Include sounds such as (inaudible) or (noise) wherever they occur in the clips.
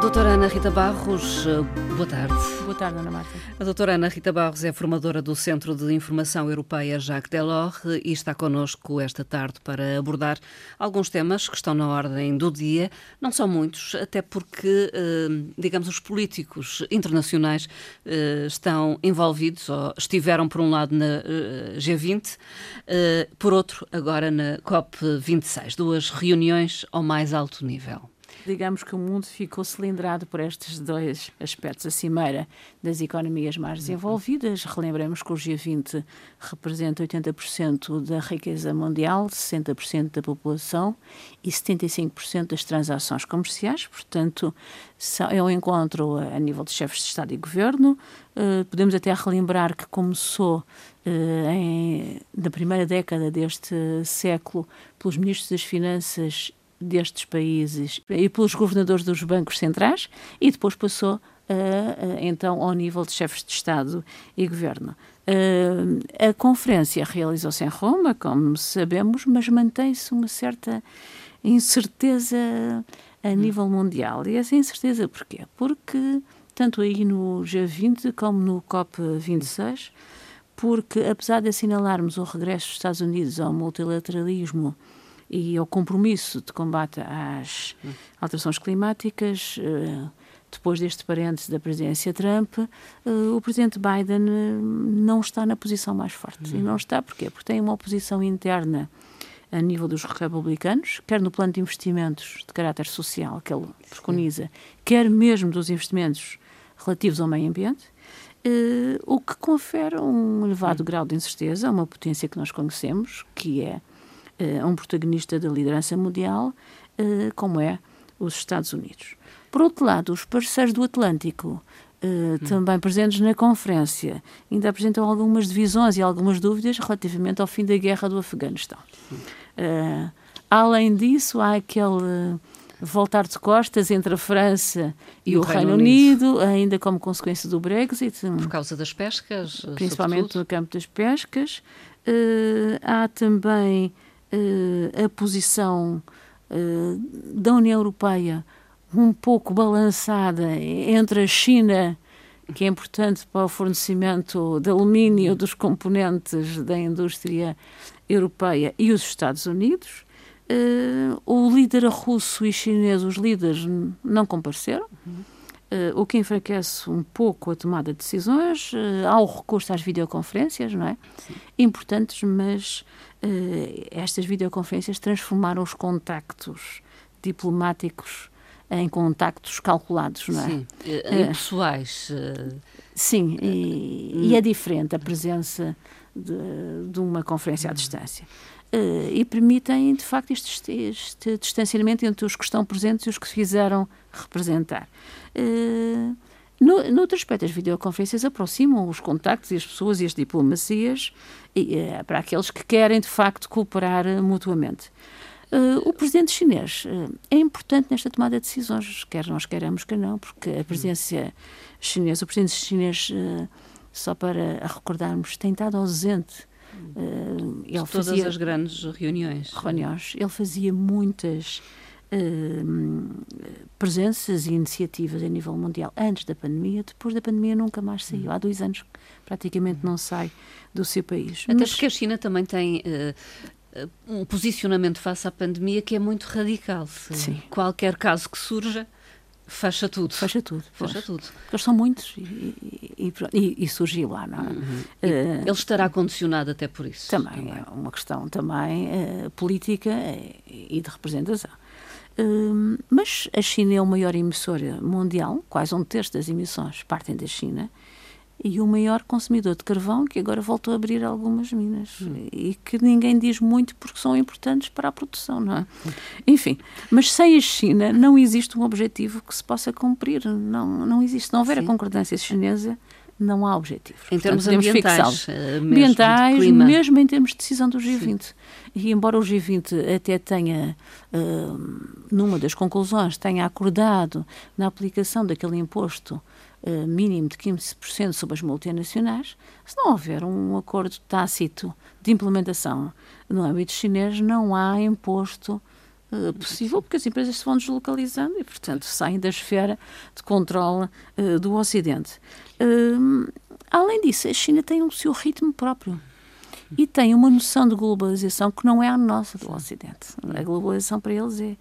Doutora Ana Rita Barros, boa tarde. Boa tarde, Ana Marta. A doutora Ana Rita Barros é formadora do Centro de Informação Europeia Jacques Delors e está connosco esta tarde para abordar alguns temas que estão na ordem do dia. Não são muitos, até porque, eh, digamos, os políticos internacionais eh, estão envolvidos, ou estiveram, por um lado, na eh, G20, por outro, agora na COP26. Duas reuniões ao mais alto nível digamos que o mundo ficou cilindrado por estes dois aspectos. A cimeira das economias mais desenvolvidas, relembremos que o G20 representa 80% da riqueza mundial, 60% da população e 75% das transações comerciais, portanto, é um encontro a nível de chefes de Estado e Governo. Uh, podemos até relembrar que começou uh, em, na primeira década deste século pelos ministros das Finanças destes países e pelos governadores dos bancos centrais e depois passou então ao nível de chefes de Estado e governo. A conferência realizou-se em Roma, como sabemos, mas mantém-se uma certa incerteza a hum. nível mundial. E essa incerteza porquê? Porque tanto aí no G20 como no COP26, porque apesar de assinalarmos o regresso dos Estados Unidos ao multilateralismo e ao compromisso de combate às alterações climáticas, eh, depois deste parênteses da presidência Trump, eh, o presidente Biden eh, não está na posição mais forte. Uhum. E não está porquê? Porque tem uma oposição interna a nível dos republicanos, quer no plano de investimentos de caráter social que ele preconiza, Sim. quer mesmo dos investimentos relativos ao meio ambiente, o que confere um elevado grau de incerteza a uma potência que nós conhecemos, que é uh, um protagonista da liderança mundial, uh, como é os Estados Unidos. Por outro lado, os parceiros do Atlântico, uh, hum. também presentes na conferência, ainda apresentam algumas divisões e algumas dúvidas relativamente ao fim da guerra do Afeganistão. Uh, além disso, há aquele voltar de costas entre a França e, e o, Reino, Reino Unido, Unido, ainda como consequência do Brexit. Por causa das pescas? Principalmente sobretudo. no campo das pescas. Uh, há também a posição uh, da União Europeia um pouco balançada entre a China, que é importante para o fornecimento de alumínio dos componentes da indústria europeia, e os Estados Unidos. Uh, o líder russo e chinês, os líderes, não compareceram. Uh, o que enfraquece um pouco a tomada de decisões. Há o recurso às videoconferências, não é? Sim. Importantes, mas uh, estas videoconferências transformaram os contactos diplomáticos em contactos calculados, não é? Sim, impessoais. Sim, e, e, é diferente a presença de, de uma conferência à distância. Uh, e permitem, de facto, este, este, distanciamento entre os que estão presentes e os que se fizeram representar. Uh, no, outro aspecto, as videoconferências aproximam os contactos e as pessoas e as diplomacias e, uh, para aqueles que querem, de facto, cooperar mutuamente. O presidente chinês é importante nesta tomada de decisões, quer nós queiramos, quer não, porque a presidência chinesa, o presidente chinês, só para recordarmos, tem estado ausente Uh, ele Todas fazia as grandes reuniões. Reuniões. Ele fazia muitas uh, presenças e iniciativas a nível mundial antes da pandemia. Depois da pandemia nunca mais saiu. Uhum. Há dois anos praticamente não sai do seu país. Até Mas... porque a China também tem uh, um posicionamento face à pandemia que é muito radical. Sim. Qualquer caso que surja Fecha tudo. Fecha tudo. Fecha pois. tudo. Eles são muitos e, e, e, e surgiu lá, não é? Uhum. Uh, ele estará condicionado até por isso. Também, também. é uma questão também uh, política e de representação. Uh, mas a China é o maior emissor mundial, quase um terço das emissões partem da China, e o maior consumidor de carvão, que agora voltou a abrir algumas minas hum. e que ninguém diz muito porque são importantes para a produção, não é? Enfim, mas sem a China não existe um objetivo que se possa cumprir, não, não existe. Se não houver Sim. a concordância chinesa, não há objetivos. Em termos ambientais, eh, ambientais mesmo em termos de decisão do G20. Sim. E embora o G20 até tenha, uh, numa das conclusões, tenha acordado na aplicação daquele imposto uh, mínimo de 15% sobre as multinacionais, se não houver um acordo tácito de implementação no âmbito chinês, não há imposto uh, possível, porque as empresas se vão deslocalizando e, portanto, saem da esfera de controle uh, do Ocidente. Além disso, a China tem o seu ritmo próprio e tem uma noção de globalização que não é a nossa do Ocidente. A globalização para eles é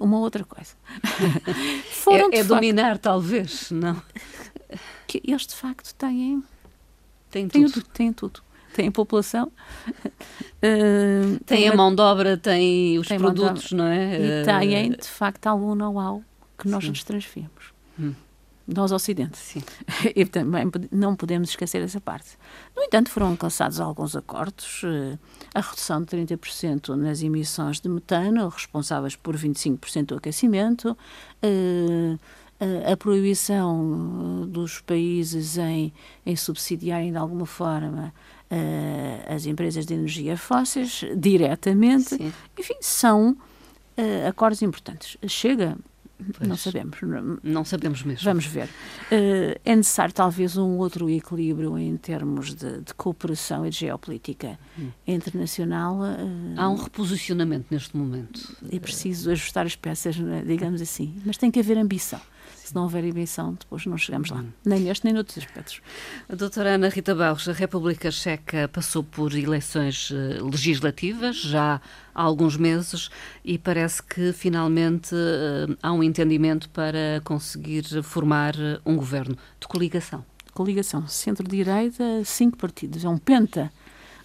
uma outra coisa. (laughs) Foram, é, é dominar, talvez, não? Que eles, de facto, têm... Têm tudo. Têm, têm tudo tem a população. Uh, tem, tem, a mão de obra, tem os tem produtos, não é? E têm, de facto, algum know-how que nós Sim. nos transferimos. Hum. Nós, Ocidente. Sim. (laughs) E também não podemos esquecer essa parte. No entanto, foram alcançados alguns acordos. A redução de 30% nas emissões de metano, responsáveis por 25% do aquecimento. A proibição dos países em, em subsidiarem de alguma forma as empresas de energia fósseis diretamente. Sim. Enfim, são acordos importantes. Chega Pois, não sabemos. Não sabemos mesmo. Vamos ver. Uh, é necessário talvez um outro equilíbrio em termos de, de cooperação e de geopolítica hum. internacional. Uh, Há um reposicionamento neste momento. É preciso ajustar as peças, é? digamos assim. Mas tem que haver ambição se não houver emissão, depois não chegamos lá, hum. nem neste nem noutros aspectos. A doutora Ana Rita Barros, a República Checa passou por eleições eh, legislativas já há alguns meses e parece que finalmente eh, há um entendimento para conseguir formar eh, um governo de coligação. Coligação, centro-direita, cinco partidos, é um penta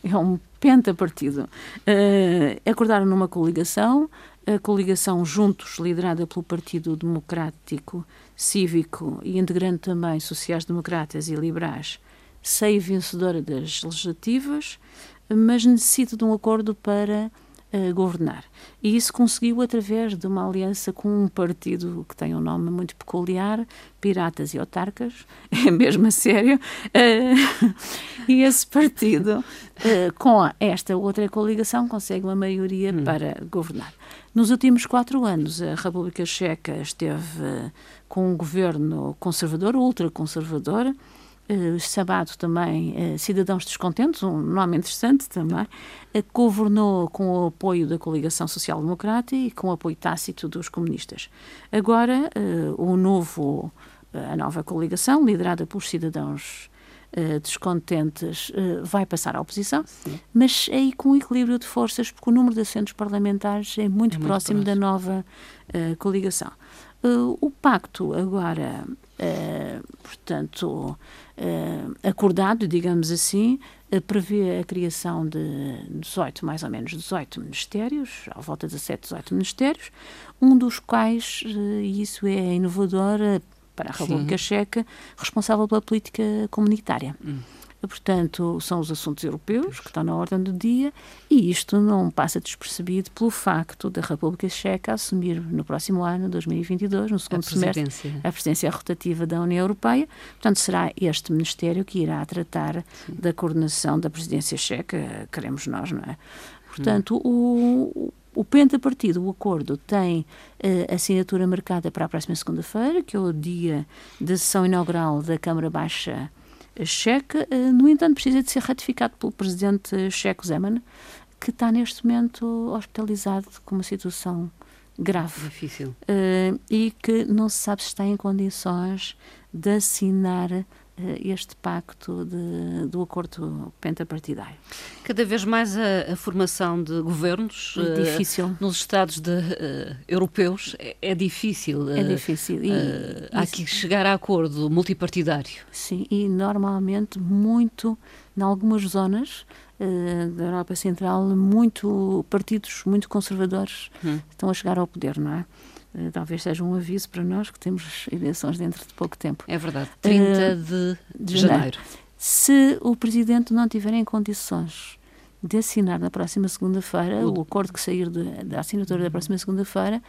é um pentapartido. Uh, acordaram numa coligação, a coligação Juntos, liderada pelo Partido Democrático Cívico e integrando também sociais-democratas e liberais, sei vencedora das legislativas, mas necessita de um acordo para uh, governar. E isso conseguiu através de uma aliança com um partido que tem um nome muito peculiar, Piratas e Autarcas, (laughs) é mesmo a sério. Uh, (laughs) e esse partido, uh, com esta outra coligação, consegue uma maioria hum. para governar. Nos últimos quatro anos, a República Checa esteve com um governo conservador, ultraconservador, uh, chamado também uh, Cidadãos Descontentes, um nome interessante também, uh, governou com o apoio da coligação social-democrata e com o apoio tácito dos comunistas. Agora, o novo, a nova coligação, liderada pelos cidadãos descontentes vai passar à oposição, Sim. mas aí com um equilíbrio de forças, porque o número de assentos parlamentares é muito, é muito próximo, próximo, da nova coligação. o pacto agora, portanto, acordado, digamos assim, prevê a criação de 18, mais ou menos 18 ministérios, à volta de 17, 18 ministérios, um dos quais, e isso é inovador, para a República Sim. Checa, responsável pela política comunitária. Hum. Portanto, são os assuntos europeus que estão na ordem do dia e isto não passa despercebido pelo facto da República Checa assumir no próximo ano, 2022, no segundo a semestre, a presidência rotativa da União Europeia. Portanto, será este Ministério que irá tratar Sim. da coordenação da presidência checa, queremos nós, não é? Portanto, hum. o, o pentapartido, o acordo, tem uh, assinatura marcada para a próxima segunda-feira, que é o dia da sessão inaugural da Câmara Baixa Checa. Uh, no entanto, precisa de ser ratificado pelo presidente checo Zeman, que está neste momento hospitalizado com uma situação grave. Difícil. Uh, e que não se sabe se está em condições de assinar eh, este pacto de, do acordo pentapartidário. Cada vez mais a, a formação de governos é difícil. Uh, nos Estados de, uh, europeus é, é, difícil. É difícil. E, há que chegar a acordo multipartidário. Sim, e normalmente muito, em algumas zonas, da Europa Central, muito partidos muito conservadores hum. estão a chegar ao poder, não é? Eh, talvez seja um aviso para nós que temos eleições dentro de pouco tempo. É verdade, 30 uh, de, de janeiro. Se o Presidente não tiver em condições de assinar na próxima segunda-feira, o acordo que sair de, da assinatura da próxima segunda-feira,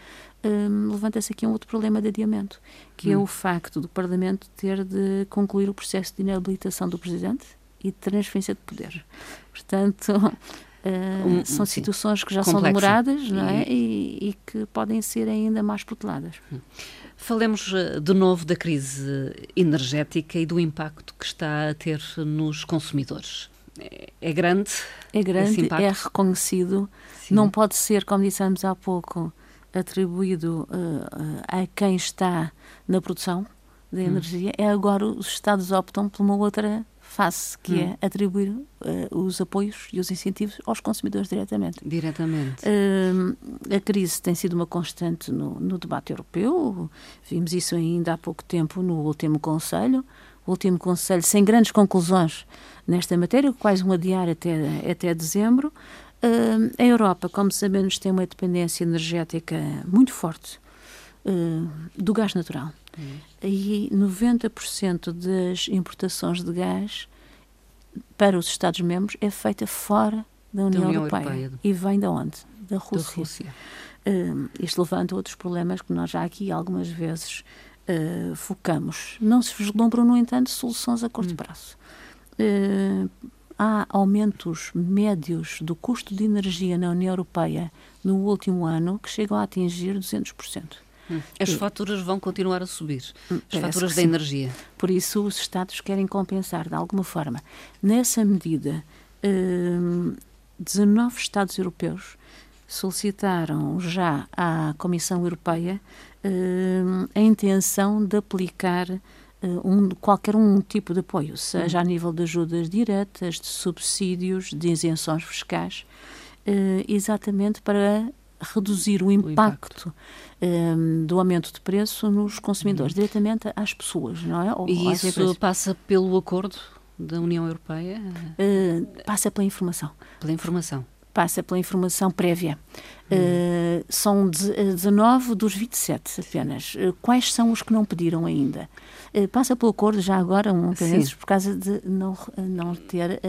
um, levanta-se aqui um outro problema de adiamento, que hum. é o facto do Parlamento ter de concluir o processo de inabilitação do Presidente e de transferência de poder. Portanto, uh, são sim. situações que já Complexa. são demoradas não é? E, e, que podem ser ainda mais proteladas. Hum. Falemos eh, de novo da crise energética e do impacto que está a ter nos consumidores. É, é grande? É grande, é reconhecido. Sim. Não pode ser, como dissemos há pouco, atribuído uh, a quem está na produção da hum. energia. É agora os Estados optam por uma outra face, que hum. é atribuir uh, os apoios e os incentivos aos consumidores diretamente. Diretamente. Uh, a crise tem sido uma constante no, no, debate europeu, vimos isso ainda há pouco tempo no último Conselho, o último Conselho sem grandes conclusões nesta matéria, quase um adiar até, até dezembro. Uh, a Europa, como sabemos, tem uma dependência energética muito forte do gás natural. Hum. E 90% das importações de gás para os Estados-membros é feita fora da União, da União Europeia. Europeia. E vem de onde? Da Rússia. Da Rússia. Uh, isto levanta outros problemas que nós já aqui algumas vezes uh, focamos. Não se vislumbram, no entanto, soluções a curto hum. prazo. Uh, há aumentos médios do custo de energia na União Europeia no último ano que chegam a atingir 200%. Hum. As faturas vão continuar a subir, hum, as faturas da energia. Por isso, os Estados querem compensar de alguma forma. Nessa medida, 19 hum, Estados europeus solicitaram já à Comissão Europeia a intenção de aplicar um, qualquer um tipo de apoio, seja a nível de ajudas diretas, de subsídios, de isenções fiscais, exatamente para reduzir o impacto, o impacto. Um, do aumento de preço nos consumidores, uhum. diretamente às pessoas, não é? Ou, e isso passa pelo acordo da União Europeia? Uh, passa pela informação. Pela informação. Passa pela informação prévia. Uh, são 19 dos 27 apenas. Uh, quais são os que não pediram ainda? passa pelo acordo já agora, um por causa de não, não ter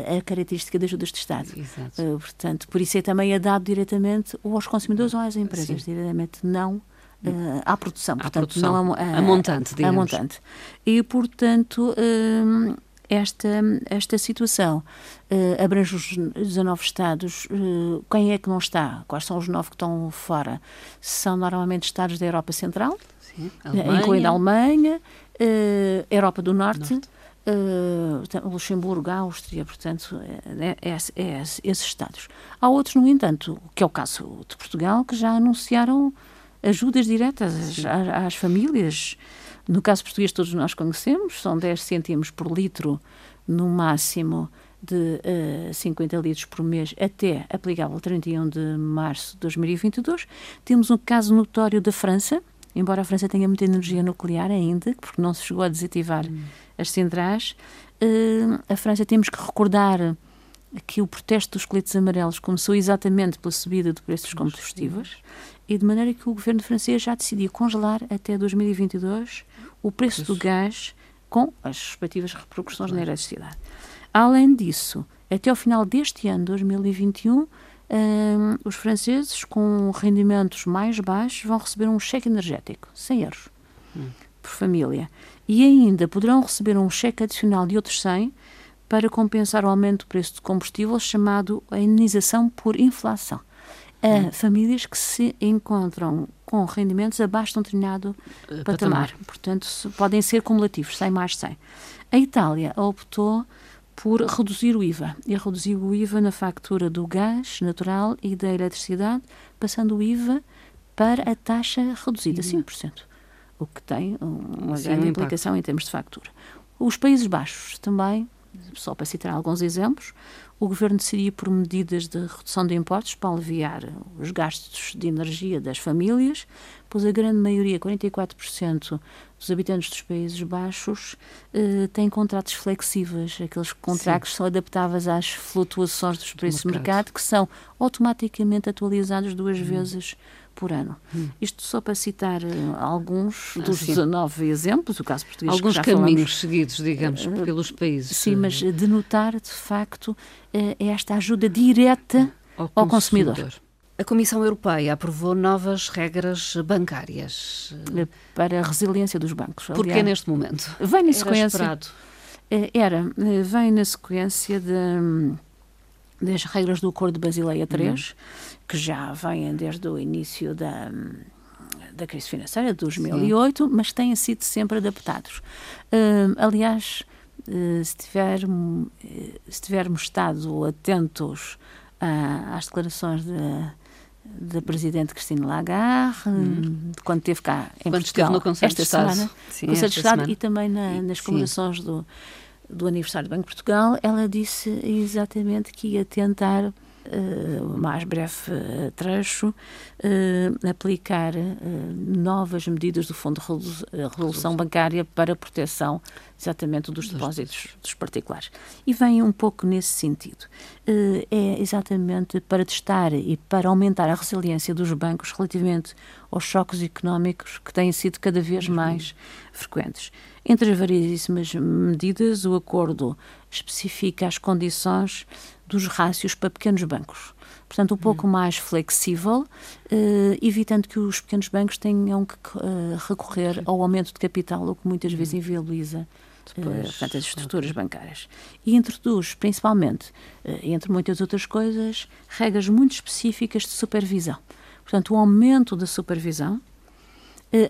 a característica das ajudas de Estado. Exato. Uh, portanto, por isso é também é dado diretamente ou aos consumidores ou às empresas, Sim. diretamente não uh, à produção. Portanto, à produção, não a, a, a montante, digamos. A montante. E, portanto, uh, esta, esta situação uh, abrange os 19 Estados. Uh, quem é que não está? Quais são os nove que estão fora? São normalmente Estados da Europa Central, Sim, Alemanha. incluindo a Alemanha, Europa do Norte, Norte uh, Luxemburgo, Áustria, portanto, é, é, é, esses Estados. Há outros, no entanto, que é o caso de Portugal, que já anunciaram ajudas diretas às, às, famílias. No caso português, todos nós conhecemos, são 10 cêntimos por litro no máximo de uh, 50 litros por mês até aplicável 31 de março de 2022. Temos um caso notório da França, embora a França tenha muita energia nuclear ainda, porque não se chegou a desativar hum. as centrais, uh, a França temos que recordar que o protesto dos coletes amarelos começou exatamente pela subida do preço dos combustíveis e de maneira que o governo francês já decidiu congelar até 2022 o preço do gás com as respectivas repercussões na eletricidade. Além disso, até ao final deste ano, 2021, um, os franceses com rendimentos mais baixos vão receber um cheque energético, 100 euros hum. por família. E ainda poderão receber um cheque adicional de outros 100 para compensar o aumento do preço de combustível, chamado a indenização por inflação. A hum. famílias que se encontram com rendimentos abaixo de um determinado uh, patamar. patamar. Portanto, podem ser cumulativos, 100 mais 100. A Itália optou por reduzir o IVA. E reduziu o IVA na factura do gás natural e da eletricidade, passando o IVA para a taxa reduzida, 5%. O que tem uma Sim, grande um implicação em termos de factura. Os Países Baixos também, só para citar alguns exemplos, o governo decidiu por medidas de redução de impostos para aliviar os gastos de energia das famílias, pois a grande maioria, 44% dos habitantes dos Países Baixos, eh, têm contratos flexíveis. Aqueles contratos Sim. são adaptáveis às flutuações dos preços do mercado. mercado, que são automaticamente atualizados duas hum. vezes por ano. Hum. Isto só para citar uh, alguns ah, dos sim. 19 exemplos, o caso português Alguns caminhos falamos, seguidos, digamos, uh, pelos países. Sim, mas denotar, de facto, uh, esta ajuda direta ao, ao consumidor. consumidor. A Comissão Europeia aprovou novas regras bancárias. Para a resiliência dos bancos. Porquê neste momento? Vem na sequência. Era, era vem na sequência de das regras do Acordo de Basileia III, uhum. que já vêm desde o início da, da crise financeira de 2008, Sim. mas têm sido sempre adaptados. Uh, aliás, uh, se, tiver, uh, se tivermos estado atentos às declarações da Presidente Cristina Lagarde, hum. quando esteve cá em quando Portugal, no Conselho esta de Estado. semana, Sim, Conselho de Estado e também na, nas comemorações do do aniversário do Banco de Portugal, ela disse exatamente que ia tentar, uh, mais breve uh, trecho, uh, aplicar novas medidas do Fundo de Resolução Bancária para a proteção exatamente dos depósitos dos particulares. E vem um pouco nesse sentido. É exatamente para testar e para aumentar a resiliência dos bancos relativamente aos choques económicos que têm sido cada vez uhum. mais frequentes. Entre as variedíssimas medidas, o acordo especifica as condições dos rácios para pequenos bancos. Portanto, um pouco hum. mais flexível, eh, evitando que os pequenos bancos tenham que eh, recorrer ao aumento de capital, o que muitas vezes hum. inviabiliza Depois, uh, portanto, as estruturas bancárias. E introduz, principalmente, uh, entre muitas outras coisas, regras muito específicas de supervisão. Portanto, o aumento da supervisão,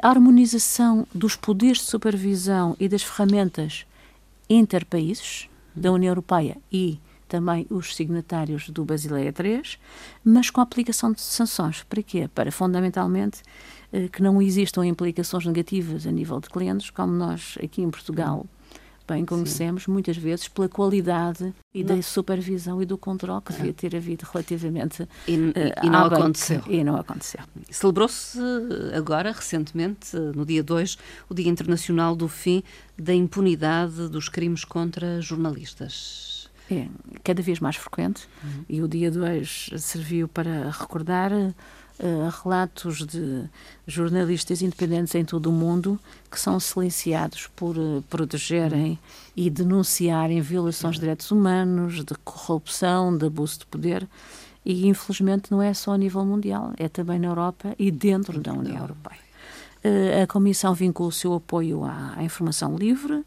a harmonização dos poderes de supervisão e das ferramentas interpaíses da União Europeia e também os signatários do Basileia III, mas com a aplicação de sanções. Para quê? Para, fundamentalmente, eh, que não existam implicações negativas a nível de clientes, como nós aqui em Portugal bem conhecemos, Sim. muitas vezes pela qualidade e não. da supervisão e do controle que devia ter havido relativamente e, uh, e não aconteceu. E não aconteceu. Celebrou-se agora, recentemente, no dia 2, o Dia Internacional do Fim da Impunidade dos Crimes contra Jornalistas. É, cada vez mais frequente, uhum. e o dia 2 serviu para recordar uh, relatos de jornalistas independentes em todo o mundo que são silenciados por uh, protegerem e denunciarem violações de direitos humanos, de corrupção, de abuso de poder. E infelizmente não é só a nível mundial, é também na Europa e dentro da União Europeia. Uh, a Comissão vincula o seu apoio à, à informação livre,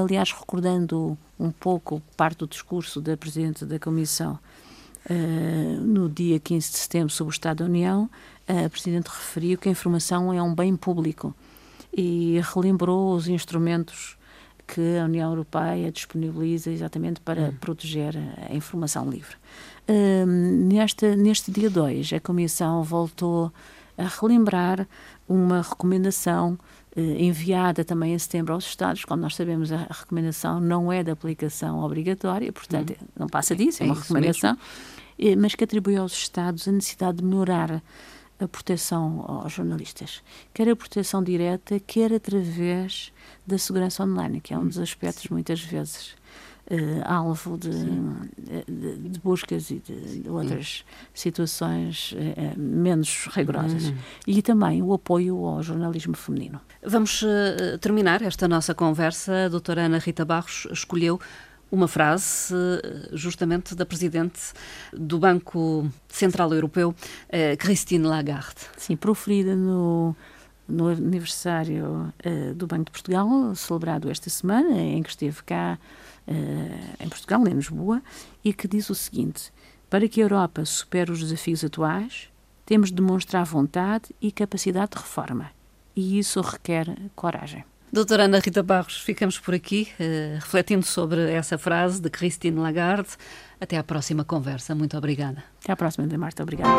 aliás, recordando um pouco parte do discurso da Presidente da Comissão Uh, no dia 15 de setembro, sobre o Estado da União, a Presidente referiu que a informação é um bem público e relembrou os instrumentos que a União Europeia disponibiliza exatamente para hum. proteger a informação livre. Uh, neste, neste dia 2, a Comissão voltou a relembrar uma recomendação enviada também em setembro aos Estados, como nós sabemos, a recomendação não é de aplicação obrigatória, portanto, hum. não passa disso, é, é uma recomendação, eh, mas que atribui aos Estados a necessidade de melhorar a proteção aos jornalistas, quer a proteção direta, quer através da segurança online, que é um dos aspectos muitas vezes uh, alvo de, de, de, buscas e de, de outras situações uh, menos rigorosas. Uhum. E também o apoio ao jornalismo feminino. Vamos uh, terminar esta nossa conversa. A doutora Ana Rita Barros escolheu uma frase justamente da presidente do Banco Central Europeu, Christine Lagarde. Sim, proferida no no aniversário uh, do Banco de Portugal, celebrado esta semana, em que esteve cá uh, em Portugal, em Lisboa, e que diz o seguinte: Para que a Europa supere os desafios atuais, temos de demonstrar vontade e capacidade de reforma. E isso requer coragem. Doutora Ana Rita Barros, ficamos por aqui, uh, refletindo sobre essa frase de Christine Lagarde. Até à próxima conversa. Muito obrigada. Até à próxima, Marta. Obrigada.